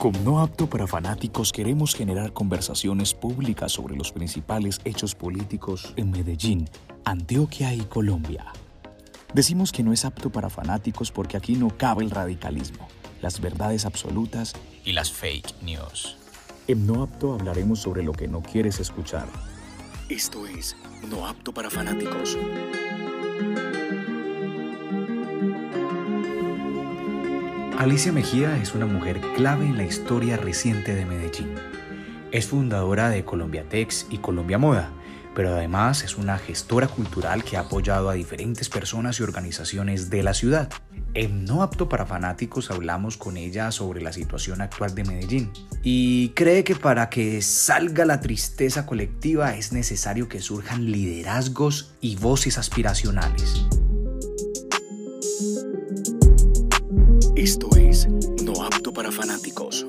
Con No Apto para Fanáticos queremos generar conversaciones públicas sobre los principales hechos políticos en Medellín, Antioquia y Colombia. Decimos que no es apto para fanáticos porque aquí no cabe el radicalismo, las verdades absolutas y las fake news. En No Apto hablaremos sobre lo que no quieres escuchar. Esto es No Apto para Fanáticos. Alicia Mejía es una mujer clave en la historia reciente de Medellín. Es fundadora de Colombia Tex y Colombia Moda, pero además es una gestora cultural que ha apoyado a diferentes personas y organizaciones de la ciudad. En No Apto para Fanáticos hablamos con ella sobre la situación actual de Medellín y cree que para que salga la tristeza colectiva es necesario que surjan liderazgos y voces aspiracionales. Esto es No Apto para Fanáticos.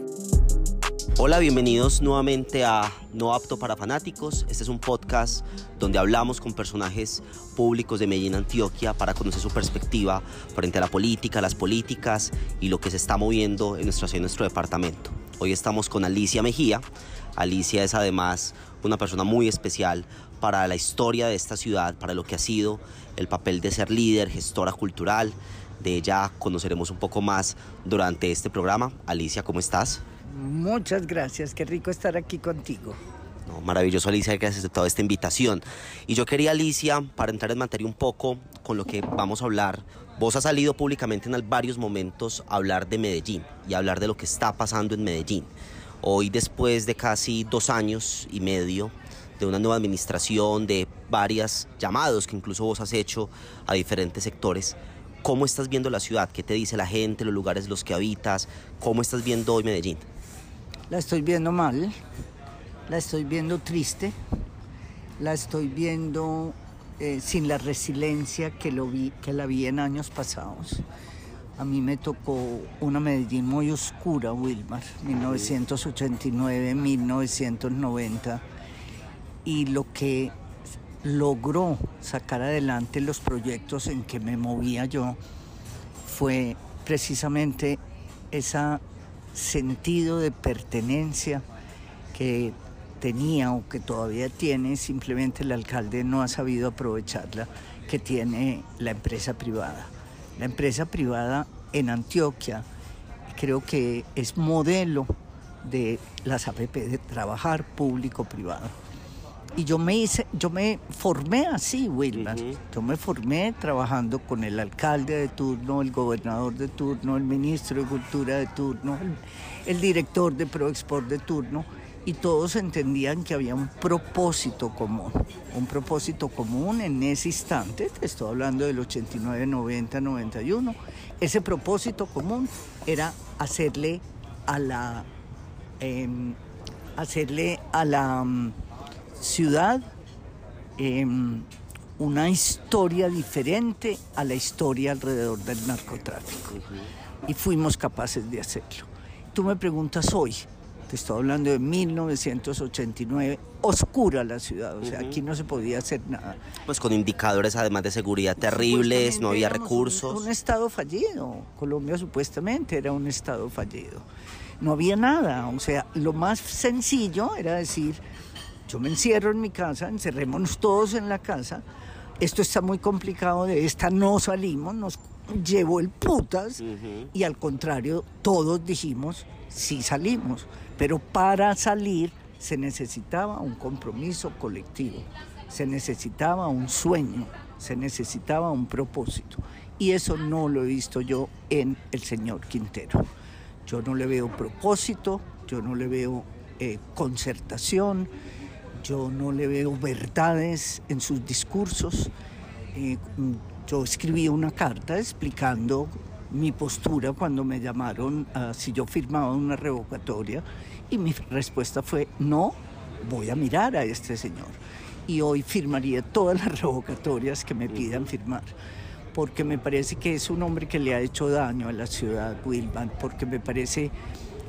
Hola, bienvenidos nuevamente a No Apto para Fanáticos. Este es un podcast donde hablamos con personajes públicos de Medellín, Antioquia, para conocer su perspectiva frente a la política, las políticas y lo que se está moviendo en nuestro, en nuestro departamento. Hoy estamos con Alicia Mejía. Alicia es además una persona muy especial para la historia de esta ciudad, para lo que ha sido el papel de ser líder, gestora cultural, de ella conoceremos un poco más durante este programa. Alicia, ¿cómo estás? Muchas gracias, qué rico estar aquí contigo. maravilloso Alicia que has aceptado esta invitación. Y yo quería Alicia, para entrar en materia un poco con lo que vamos a hablar, vos has salido públicamente en varios momentos a hablar de Medellín y a hablar de lo que está pasando en Medellín. Hoy después de casi dos años y medio de una nueva administración, de varias llamados que incluso vos has hecho a diferentes sectores, ¿Cómo estás viendo la ciudad? ¿Qué te dice la gente, los lugares los que habitas? ¿Cómo estás viendo hoy Medellín? La estoy viendo mal, la estoy viendo triste, la estoy viendo eh, sin la resiliencia que, lo vi, que la vi en años pasados. A mí me tocó una Medellín muy oscura, Wilmar, 1989, 1990. Y lo que logró sacar adelante los proyectos en que me movía yo fue precisamente ese sentido de pertenencia que tenía o que todavía tiene, simplemente el alcalde no ha sabido aprovecharla, que tiene la empresa privada. La empresa privada en Antioquia creo que es modelo de las APP de trabajar público-privado. Y yo me hice, yo me formé así, Wilmar. Yo me formé trabajando con el alcalde de turno, el gobernador de turno, el ministro de Cultura de turno, el, director de ProExport de turno, y todos entendían que había un propósito común. Un propósito común en ese instante, te estoy hablando del 89, 90, 91. Ese propósito común era hacerle a la. Em, hacerle a la mm, ciudad em, una historia diferente a la historia alrededor del narcotráfico. Y fuimos capaces de hacerlo. Tú me preguntas hoy, te estoy hablando de 1989, oscura la ciudad, o sea, aquí no se podía hacer nada. Pues con indicadores además de seguridad terribles, no había recursos. un, estado fallido, Colombia supuestamente era un estado fallido. No había nada, o sea, lo más sencillo era decir, yo me encierro en mi casa, encerrémonos todos en la casa. Esto está muy complicado, de esta no salimos, nos llevó el putas y al contrario, todos dijimos, sí salimos, pero para salir se necesitaba un compromiso colectivo, se necesitaba un sueño, se necesitaba un propósito. Y eso no lo he visto yo en el señor Quintero. Yo no le veo propósito, yo no le veo eh, concertación, yo no le veo verdades en sus discursos. Eh, yo escribí una carta explicando mi postura cuando me llamaron a si yo firmaba una revocatoria y mi respuesta fue no, voy a mirar a este señor y hoy firmaría todas las revocatorias que me pidan firmar porque me parece que es un hombre que le ha hecho daño a la ciudad, Wilman, porque me parece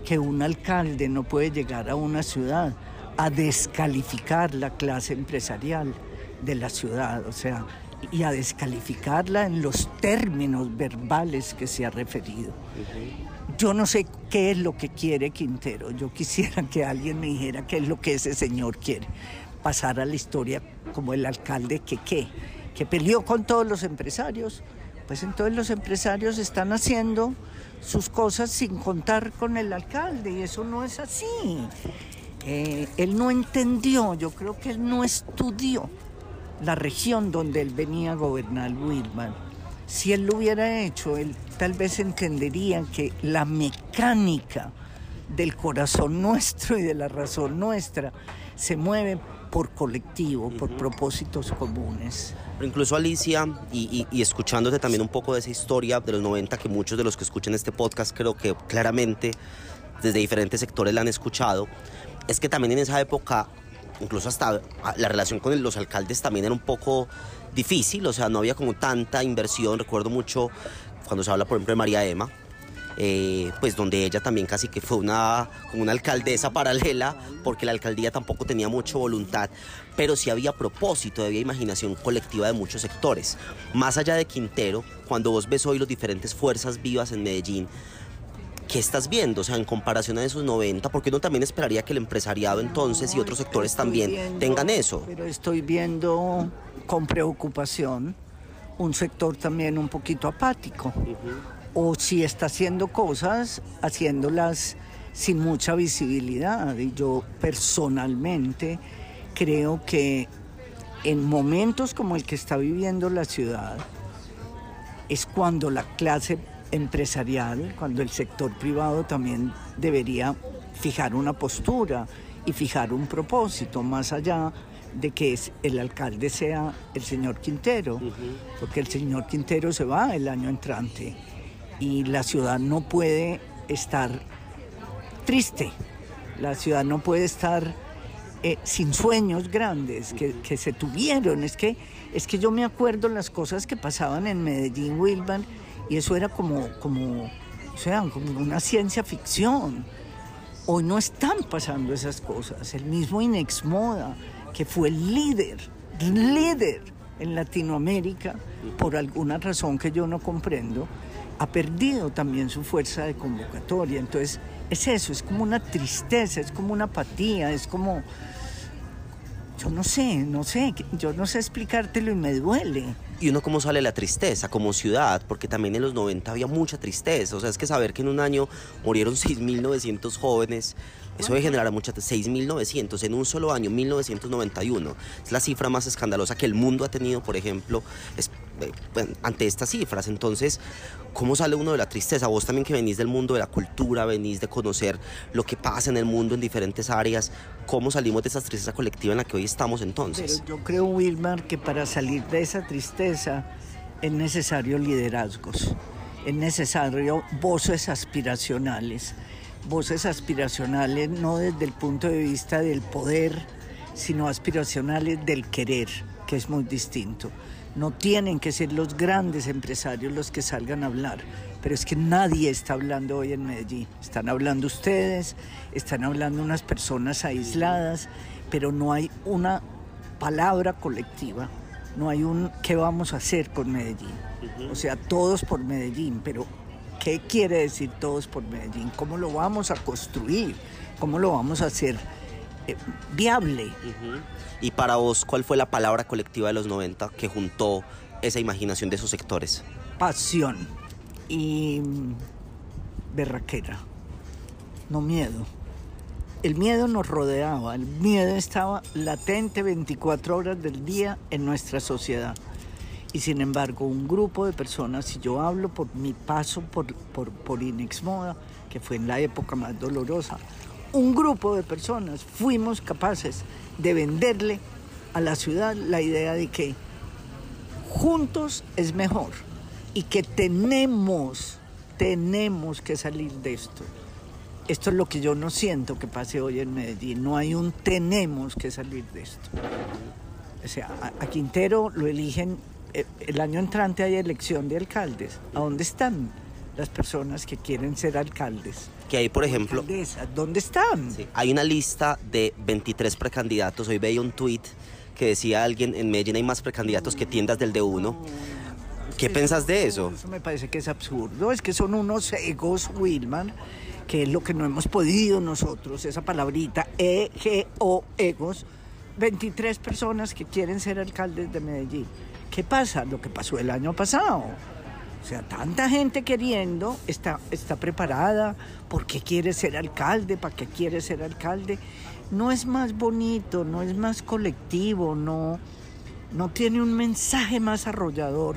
que un alcalde no puede llegar a una ciudad a descalificar la clase empresarial de la ciudad. O sea, y a descalificarla en los términos verbales que se ha referido. Yo no sé qué es lo que quiere Quintero. Yo quisiera que alguien me dijera qué es lo que ese señor quiere. Pasar a la historia como el alcalde que qué, que peleó con todos los empresarios. Pues entonces los empresarios están haciendo sus cosas sin contar con el alcalde y eso no es así. Eh, él no entendió, yo creo que él no estudió la región donde él venía a gobernar Wilman. Si él lo hubiera hecho, él tal vez entendería que la mecánica del corazón nuestro y de la razón nuestra se mueve por colectivo, por propósitos comunes. Pero incluso Alicia, y, y, escuchándote también un poco de esa historia de los 90, que muchos de los que escuchan este podcast creo que claramente desde diferentes sectores la han escuchado, es que también en esa época incluso hasta la relación con los alcaldes también era un poco difícil, o sea, no había como tanta inversión. Recuerdo mucho cuando se habla, por ejemplo, de María Emma, eh, pues donde ella también casi que fue una, como una alcaldesa paralela, porque la alcaldía tampoco tenía mucha voluntad, pero sí había propósito, había imaginación colectiva de muchos sectores. Más allá de Quintero, cuando vos ves hoy las diferentes fuerzas vivas en Medellín, ¿qué estás viendo? O sea, en comparación a esos 90, porque uno también esperaría que el empresariado entonces y otros sectores también tengan eso. Pero estoy viendo con preocupación un sector también un poquito apático. O si está haciendo cosas, haciéndolas sin mucha visibilidad. Y yo personalmente creo que en momentos como el que está viviendo la ciudad, es cuando la clase empresarial, cuando el sector privado también debería fijar una postura y fijar un propósito más allá de que el alcalde sea el señor Quintero, porque el señor Quintero se va el año entrante y la ciudad no puede estar triste, la ciudad no puede estar eh, sin sueños grandes que, que, se tuvieron. Es que, es que yo me acuerdo las cosas que pasaban en Medellín, Wilban, y eso era como, como, o sea, como una ciencia ficción. Hoy no están pasando esas cosas. El mismo Inex Moda, que fue líder, líder en Latinoamérica, por alguna razón que yo no comprendo, ha perdido también su fuerza de convocatoria. Entonces, es eso, es como una tristeza, es como una apatía, es como, yo no sé, no sé, yo no sé explicártelo y me duele. Y uno cómo sale la tristeza como ciudad, porque también en los 90 había mucha tristeza. O sea, es que saber que en un año murieron 6.900 jóvenes, eso debe generar mucha 6.900 en un solo año, 1991. Es la cifra más escandalosa que el mundo ha tenido, por ejemplo, eh, ante estas cifras. Entonces, ¿cómo sale uno de la tristeza? Vos también que venís del mundo de la cultura, venís de conocer lo que pasa en el mundo en diferentes áreas, ¿cómo salimos de esa tristeza colectiva en la que hoy estamos entonces? Pero yo creo, Wilmar, que para salir de esa tristeza es necesario liderazgos, es necesario voces aspiracionales, voces aspiracionales no desde el punto de vista del poder, sino aspiracionales del querer, que es muy distinto. No tienen que ser los grandes empresarios los que salgan a hablar, pero es que nadie está hablando hoy en Medellín. Están hablando ustedes, están hablando unas personas aisladas, pero no hay una palabra colectiva, no hay un qué vamos a hacer con Medellín. O sea, todos por Medellín, pero ¿qué quiere decir todos por Medellín? ¿Cómo lo vamos a construir? ¿Cómo lo vamos a hacer eh, viable? Y para vos, ¿cuál fue la palabra colectiva de los 90 que juntó esa imaginación de esos sectores? Pasión y mm, berraquera, no miedo. El miedo nos rodeaba, el miedo estaba latente 24 horas del día en nuestra sociedad. Y sin embargo, un grupo de personas, y yo hablo por mi paso por, por, por Inex Moda, que fue en la época más dolorosa, un grupo de personas fuimos capaces de venderle a la ciudad la idea de que juntos es mejor y que tenemos, tenemos que salir de esto. Esto es lo que yo no siento que pase hoy en Medellín. No hay un tenemos que salir de esto. O sea, a, Quintero lo eligen, el año entrante hay elección de alcaldes. ¿A dónde están las personas que quieren ser alcaldes? que hay, por ejemplo... ¿Dónde están? hay una lista de 23 precandidatos. Hoy veía un tuit que decía alguien, en Medellín hay más precandidatos que tiendas del de uno. ¿Qué pensás de eso? Eso me parece que es absurdo, es que son unos egos, Wilman, que es lo que no hemos podido nosotros, esa palabrita, E-G-O, egos, 23 personas que quieren ser alcaldes de Medellín. ¿Qué pasa? Lo que pasó el año pasado. O sea, tanta gente queriendo, está, está preparada, ¿por qué quiere ser alcalde? ¿Para qué quiere ser alcalde? No es más bonito, no es más colectivo, no, no tiene un mensaje más arrollador.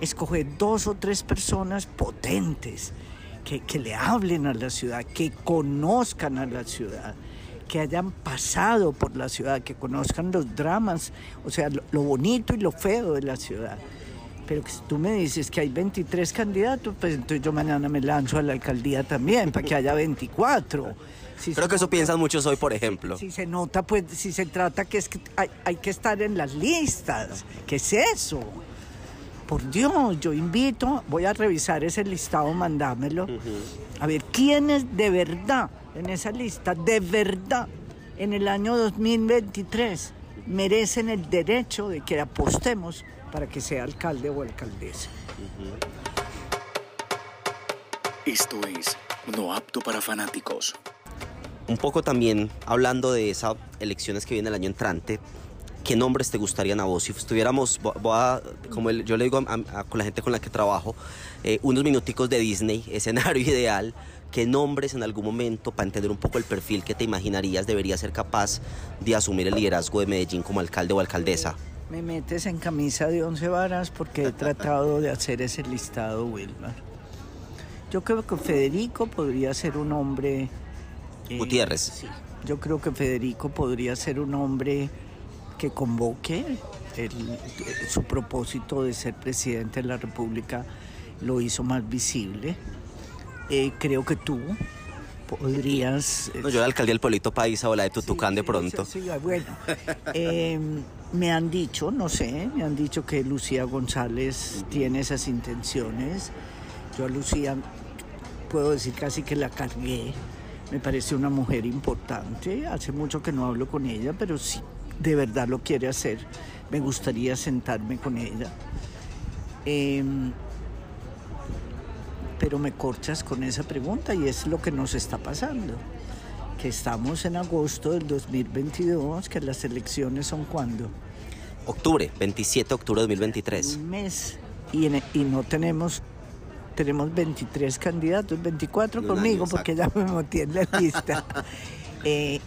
Escoger dos o tres personas potentes que, que le hablen a la ciudad, que conozcan a la ciudad que hayan pasado por la ciudad, que conozcan los dramas, o sea, lo, lo bonito y lo feo de la ciudad. Pero que si tú me dices que hay 23 candidatos, pues entonces yo mañana me lanzo a la alcaldía también, para que haya 24. Si Creo que eso piensan muchos hoy, por ejemplo. Si se nota, pues, si se trata que es que hay, hay que estar en las listas. ¿Qué es eso? Por Dios, yo invito, voy a revisar ese listado, mandámelo. A ver, ¿quiénes de verdad en esa lista, de verdad, en el año 2023, merecen el derecho de que apostemos para que sea alcalde o alcaldesa? Esto es No Apto para Fanáticos. Un poco también hablando de esas elecciones que viene el año entrante, ¿qué nombres te gustarían a vos? Si estuviéramos, vo- voy a- como el- yo le digo a- a- con la gente con la que trabajo, eh, unos minuticos de Disney, escenario ideal, ¿qué nombres en algún momento, para entender un poco el perfil que te imaginarías, debería ser capaz de asumir el liderazgo de Medellín como alcalde o alcaldesa? Me metes en camisa de once varas porque he tratado de hacer ese listado, Wilmar. Yo creo que Federico podría ser un hombre... eh, Gutiérrez. Sí, yo creo que Federico podría ser un hombre que convoque el- su propósito de ser presidente de la República, lo hizo más visible. Eh, creo que tú podrías... eh, No, yo la alcaldía del Pueblito Paisa o la de Tutucán de Sí, pronto. sí, sí, bueno, eh, me han dicho, no sé, me han dicho que Lucía González tiene esas intenciones. Yo a Lucía puedo decir casi que la cargué. Me parece una mujer importante. Hace mucho que no hablo con ella, pero si de verdad lo quiere hacer, me gustaría sentarme con ella. Eh, pero me corchas con esa pregunta y es lo que nos está pasando. Que estamos en agosto del 2022, que las elecciones son cuando? Octubre, 27 de octubre de 2023. Un mes. Y, en- y no tenemos, tenemos 23 candidatos, 24 En un conmigo, año, porque ya me metí en la lista. Eh,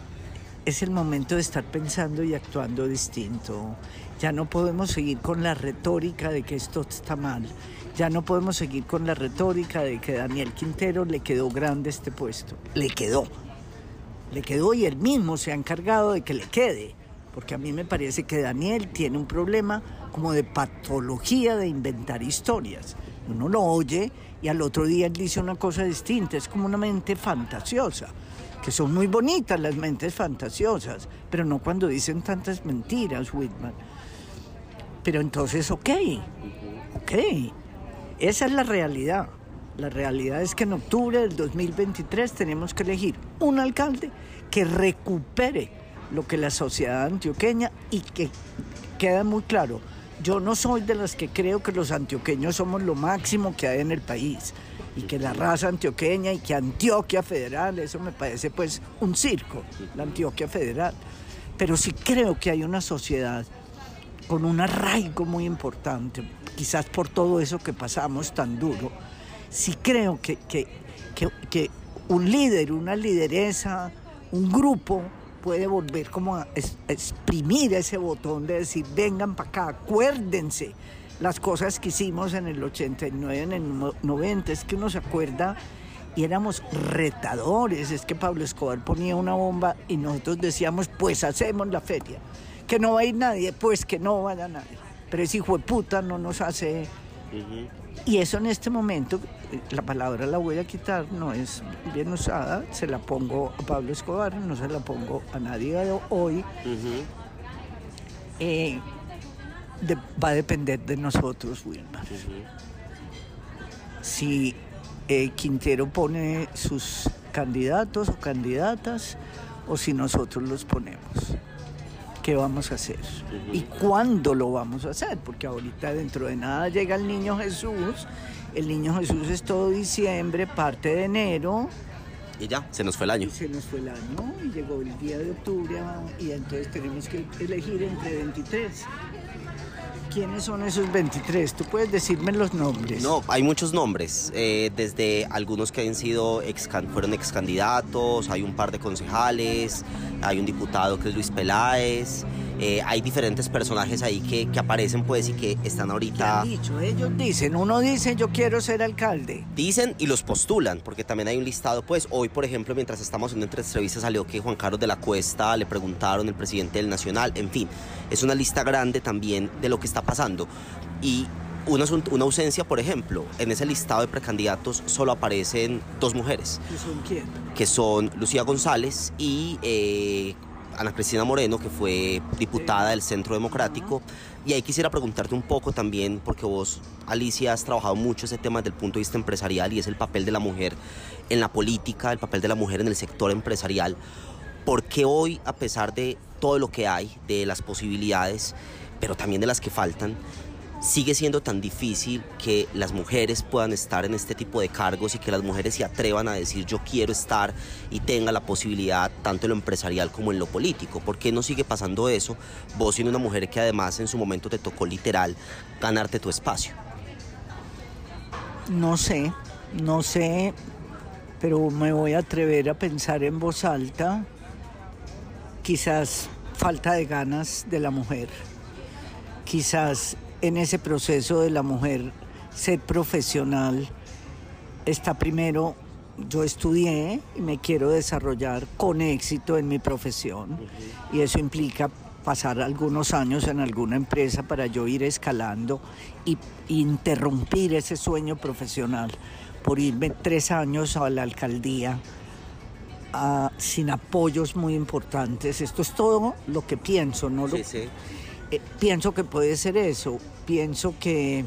es el momento de estar pensando y actuando distinto. Ya no podemos seguir con la retórica de que esto está mal. Ya no podemos seguir con la retórica de que Daniel Quintero le quedó grande este puesto. Le quedó. Le quedó y él mismo se ha encargado de que le quede. Porque a mí me parece que Daniel tiene un problema como de patología de inventar historias. Uno lo oye y al otro día él dice una cosa distinta. Es como una mente fantasiosa. Que son muy bonitas las mentes fantasiosas, pero no cuando dicen tantas mentiras, Whitman. Pero entonces, ok, ok. Esa es la realidad. La realidad es que en octubre del 2023 tenemos que elegir un alcalde que recupere lo que la sociedad antioqueña y que queda muy claro. Yo no soy de las que creo que los antioqueños somos lo máximo que hay en el país y que la raza antioqueña y que Antioquia Federal, eso me parece pues un circo, la Antioquia Federal. Pero sí creo que hay una sociedad con un arraigo muy importante, quizás por todo eso que pasamos tan duro, sí creo que, que, que- que un líder, una lideresa, un grupo puede volver como a a exprimir ese botón de decir, vengan para acá, acuérdense las cosas que hicimos en el 89, en el no- 90, es que uno se acuerda y éramos retadores, es que Pablo Escobar ponía una bomba y nosotros decíamos, pues hacemos la feria, que no va a ir nadie, pues que no vaya nadie, pero ese hijo de puta no nos hace... Y eso en este momento, la palabra la voy a quitar, no es bien usada, se la pongo a Pablo Escobar, no se la pongo a nadie hoy. Eh, de- va a depender de nosotros, Wilmar. Si eh, Quintero pone sus candidatos o candidatas o si nosotros los ponemos. qué vamos a hacer y cuándo lo vamos a hacer, porque ahorita dentro de nada llega el niño Jesús, el niño Jesús es todo diciembre, parte de enero. Y ya, se nos fue el año. Y se nos fue el año y llegó el día de octubre y entonces tenemos que elegir entre 23. ¿Quiénes son esos 23? ¿Tú puedes decirme los nombres? No, hay muchos nombres, eh, desde algunos que han sido ex, fueron ex candidatos, hay un par de concejales, hay un diputado que es Luis Peláez, eh, hay diferentes personajes ahí que, que, aparecen pues y que están ahorita... han dicho? Ellos dicen, uno dice yo quiero ser alcalde. Dicen y los postulan, porque también hay un listado, pues hoy por ejemplo mientras estamos haciendo entrevistas salió que Juan Carlos de la Cuesta le preguntaron el presidente del Nacional, en fin, es una lista grande también de lo que está pasando. Y una, una, ausencia, por ejemplo, en ese listado de precandidatos solo aparecen dos mujeres. ¿Que son quién? Que son Lucía González y eh, Ana Cristina Moreno, que fue diputada del Centro Democrático. Y ahí quisiera preguntarte un poco también, porque vos, Alicia, has trabajado mucho ese tema desde el punto de vista empresarial y es el papel de la mujer en la política, el papel de la mujer en el sector empresarial. ¿Por qué hoy, a pesar de todo lo que hay, de las posibilidades, pero también de las que faltan, sigue siendo tan difícil que las mujeres puedan estar en este tipo de cargos y que las mujeres se atrevan a decir yo quiero estar y tenga la posibilidad tanto en lo empresarial como en lo político. ¿Por qué no sigue pasando eso? Vos siendo una mujer que además en su momento te tocó literal ganarte tu espacio. No sé, no sé, pero me voy a atrever a pensar en voz alta, quizás falta de ganas de la mujer, quizás en ese proceso de la mujer ser profesional está primero, yo estudié y me quiero desarrollar con éxito en mi profesión y eso implica pasar algunos años en alguna empresa para yo ir escalando y interrumpir ese sueño profesional por irme tres años a la alcaldía sin apoyos muy importantes. Esto es todo lo que pienso, ¿no? Sí, sí. Eh, pienso que puede ser eso. Pienso que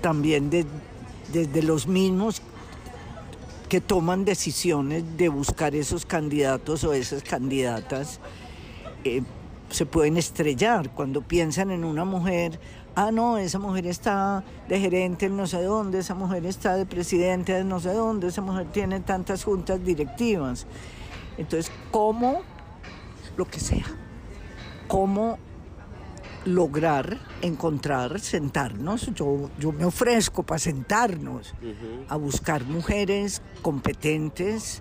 también desde los mismos que toman decisiones de buscar esos candidatos o esas candidatas, eh, se pueden estrellar cuando piensan en una mujer. Ah, no, esa mujer está de gerente en no sé dónde, esa mujer está de presidente de no sé dónde, esa mujer tiene tantas juntas directivas. Entonces, ¿cómo? Lo que sea cómo lograr encontrar, sentarnos, yo, yo me ofrezco para sentarnos a buscar mujeres competentes,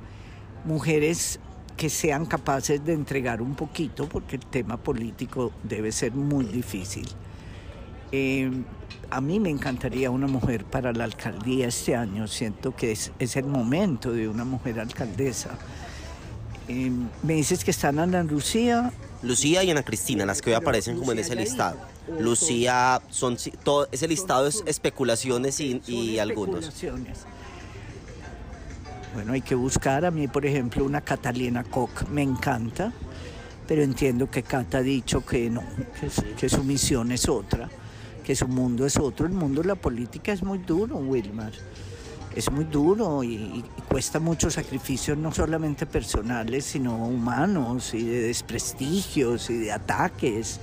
mujeres que sean capaces de entregar un poquito, porque el tema político debe ser muy difícil. Eh, a mí me encantaría una mujer para la alcaldía este año, siento que es, el momento de una mujer alcaldesa. Eh, me dices que están en Lucía, Lucía y Ana Cristina, las que hoy aparecen como en ese listado. Lucía, son todo ese listado es especulaciones y, algunos. Bueno, hay que buscar a mí, por ejemplo, una Catalina Koch, me encanta, pero entiendo que Cata ha dicho que no, que, su misión es otra, que su mundo es otro. El mundo de la política es muy duro, Wilmar es muy duro y, cuesta muchos sacrificios, no solamente personales, sino humanos y de desprestigios y de ataques.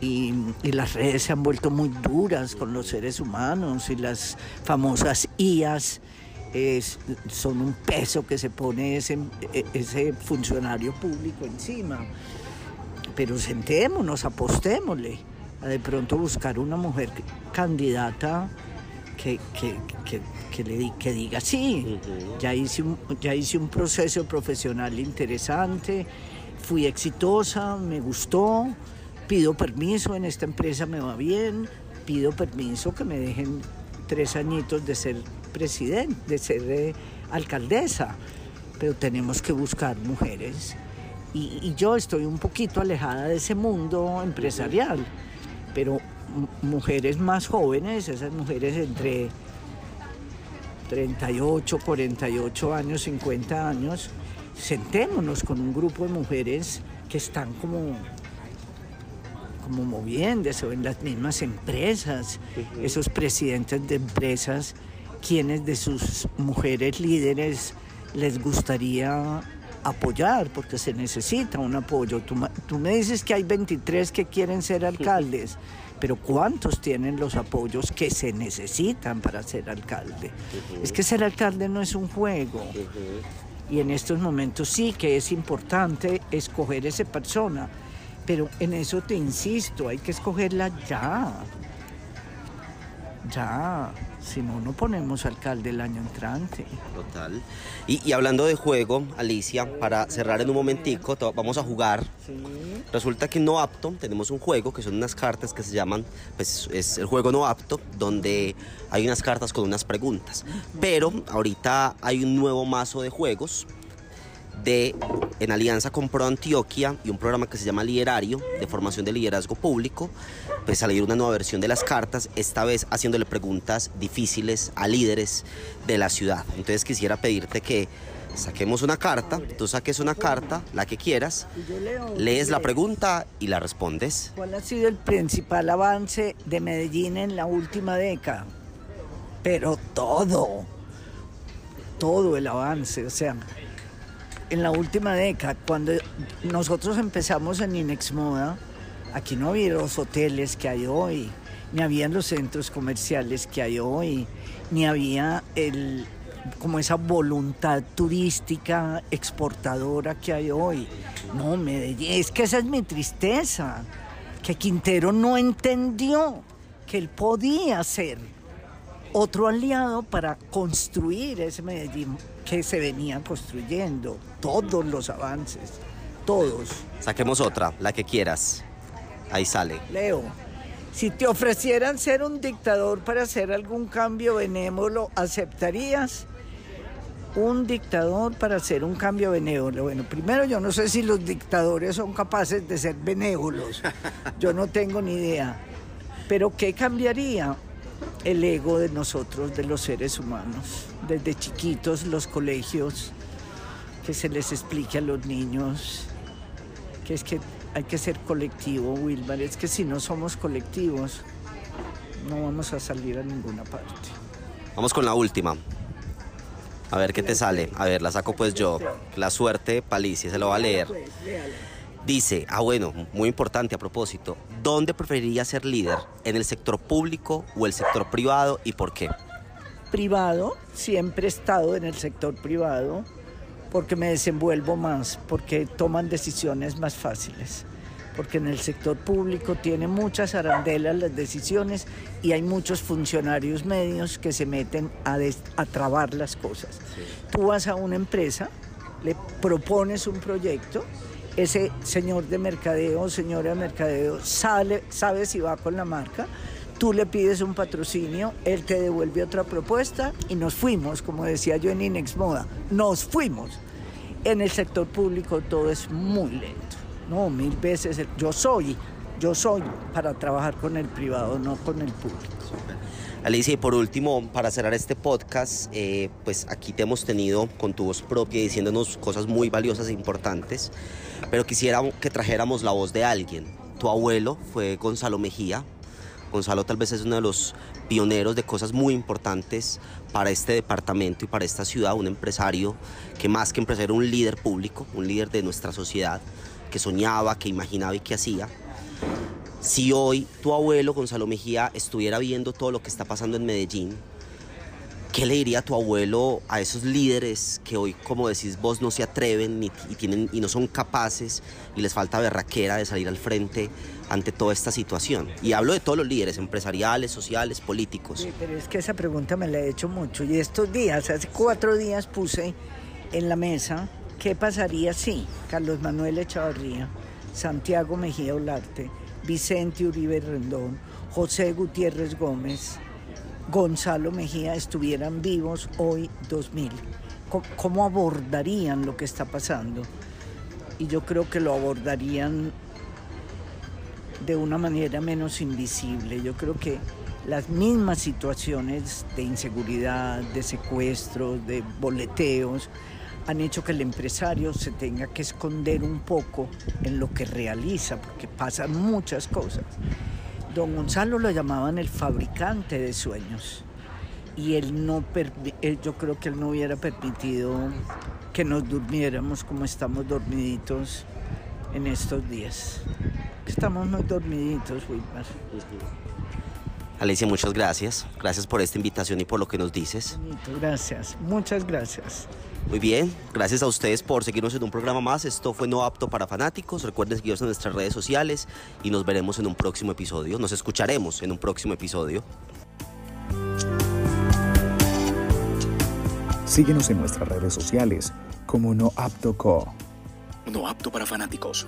Y, las redes se han vuelto muy duras con los seres humanos y las famosas IAS son un peso que se pone ese, ese funcionario público encima. Pero sentémonos, apostémosle a de pronto buscar una mujer candidata que, que, le, que diga sí. ya, hice un, ya hice un proceso profesional interesante, fui exitosa, me gustó, pido permiso, en esta empresa me va bien, pido permiso que me dejen tres añitos de ser presidente, de ser eh, alcaldesa, pero tenemos que buscar mujeres. Y, y, yo estoy un poquito alejada de ese mundo empresarial, pero mujeres más jóvenes, esas mujeres entre 38, 48 años, 50 años, sentémonos con un grupo de mujeres que están como, como moviéndose en las mismas empresas, esos presidentes de empresas, quienes de sus mujeres líderes les gustaría apoyar, porque se necesita un apoyo. Tú, tú me dices que hay 23 que quieren ser alcaldes pero ¿cuántos tienen los apoyos que se necesitan para ser alcalde? Es que ser alcalde no es un juego. Y en estos momentos sí que es importante escoger esa persona, pero en eso te insisto, hay que escogerla ya. Ya. Si no, no ponemos alcalde el año entrante. Total. Y, hablando de juego, Alicia, para cerrar en un momentico, vamos a jugar. Resulta que en No Apto tenemos un juego que son unas cartas que se llaman, pues es el juego No Apto, donde hay unas cartas con unas preguntas. Pero ahorita hay un nuevo mazo de juegos de, en alianza con Pro Antioquia y un programa que se llama Liderario, de formación de liderazgo público, pues salir una nueva versión de las cartas, esta vez haciéndole preguntas difíciles a líderes de la ciudad. Entonces quisiera pedirte que saquemos una carta, tú saques una carta, la que quieras, lees la pregunta y la respondes. ¿Cuál ha sido el principal avance de Medellín en la última década? Pero todo, todo el avance, o sea, en la última década, cuando nosotros empezamos en Inexmoda, aquí no había los hoteles que hay hoy, ni había los centros comerciales que hay hoy, ni había el, como esa voluntad turística exportadora que hay hoy. No, Medellín, es que esa es mi tristeza, que Quintero no entendió que él podía ser otro aliado para construir ese Medellín que se venía construyendo, todos los avances, todos. Saquemos otra, la que quieras. Ahí sale. Leo, si te ofrecieran ser un dictador para hacer algún cambio benévolo, ¿aceptarías? Un dictador para hacer un cambio benévolo. Bueno, primero yo no sé si los dictadores son capaces de ser benévolos. Yo no tengo ni idea. Pero ¿qué cambiaría? El ego de nosotros, de los seres humanos desde chiquitos los colegios, que se les explique a los niños que es que hay que ser colectivo, Wilmar, es que si no somos colectivos no vamos a salir a ninguna parte. Vamos con la última. A ver qué te sale. A ver, la saco pues yo. La suerte, Palicia, se lo va a leer. Dice, ah bueno, muy importante a propósito, ¿dónde preferiría ser líder? ¿En el sector público o el sector privado y por qué? privado, siempre he estado en el sector privado porque me desenvuelvo más, porque toman decisiones más fáciles, porque en el sector público tiene muchas arandelas las decisiones y hay muchos funcionarios medios que se meten a, a trabar las cosas. Tú vas a una empresa, le propones un proyecto, ese señor de mercadeo señora de mercadeo sale, sabe si va con la marca, tú le pides un patrocinio, él te devuelve otra propuesta y nos fuimos, como decía yo en Inex Moda, nos fuimos. En el sector público todo es muy lento, no, mil veces, yo soy, yo soy para trabajar con el privado, no con el público. Alicia, y por último, para cerrar este podcast, eh, pues aquí te hemos tenido con tu voz propia diciéndonos cosas muy valiosas e importantes, pero quisiera que trajéramos la voz de alguien. Tu abuelo fue Gonzalo Mejía, Gonzalo tal vez es uno de los pioneros de cosas muy importantes para este departamento y para esta ciudad, un empresario que más que empresario, un líder público, un líder de nuestra sociedad, que soñaba, que imaginaba y que hacía. Si hoy tu abuelo Gonzalo Mejía estuviera viendo todo lo que está pasando en Medellín, ¿Qué le diría a tu abuelo a esos líderes que hoy, como decís vos, no se atreven y, tienen, y no son capaces y les falta berraquera de salir al frente ante toda esta situación? Y hablo de todos los líderes, empresariales, sociales, políticos. Pero es que esa pregunta me la he hecho mucho y estos días, hace cuatro días puse en la mesa qué pasaría si Carlos Manuel Echavarría, Santiago Mejía Olarte, Vicente Uribe Rendón, José Gutiérrez Gómez, Gonzalo Mejía estuvieran vivos hoy 2000? ¿Cómo abordarían lo que está pasando? Y yo creo que lo abordarían de una manera menos invisible. Yo creo que las mismas situaciones de inseguridad, de secuestros, de boleteos, han hecho que el empresario se tenga que esconder un poco en lo que realiza, porque pasan muchas cosas. Don Gonzalo lo llamaban el fabricante de sueños y él no, yo creo que él no hubiera permitido que nos durmiéramos como estamos dormiditos en estos días. Estamos muy dormiditos, Wilmar. Alicia, muchas gracias. Gracias por esta invitación y por lo que nos dices. Gracias, muchas gracias. Muy bien, gracias a ustedes por seguirnos en un programa más. Esto fue No Apto para Fanáticos. Recuerden seguirnos en nuestras redes sociales y nos veremos en un próximo episodio. Nos escucharemos en un próximo episodio. Síguenos en nuestras redes sociales como No Apto Co. No Apto para Fanáticos.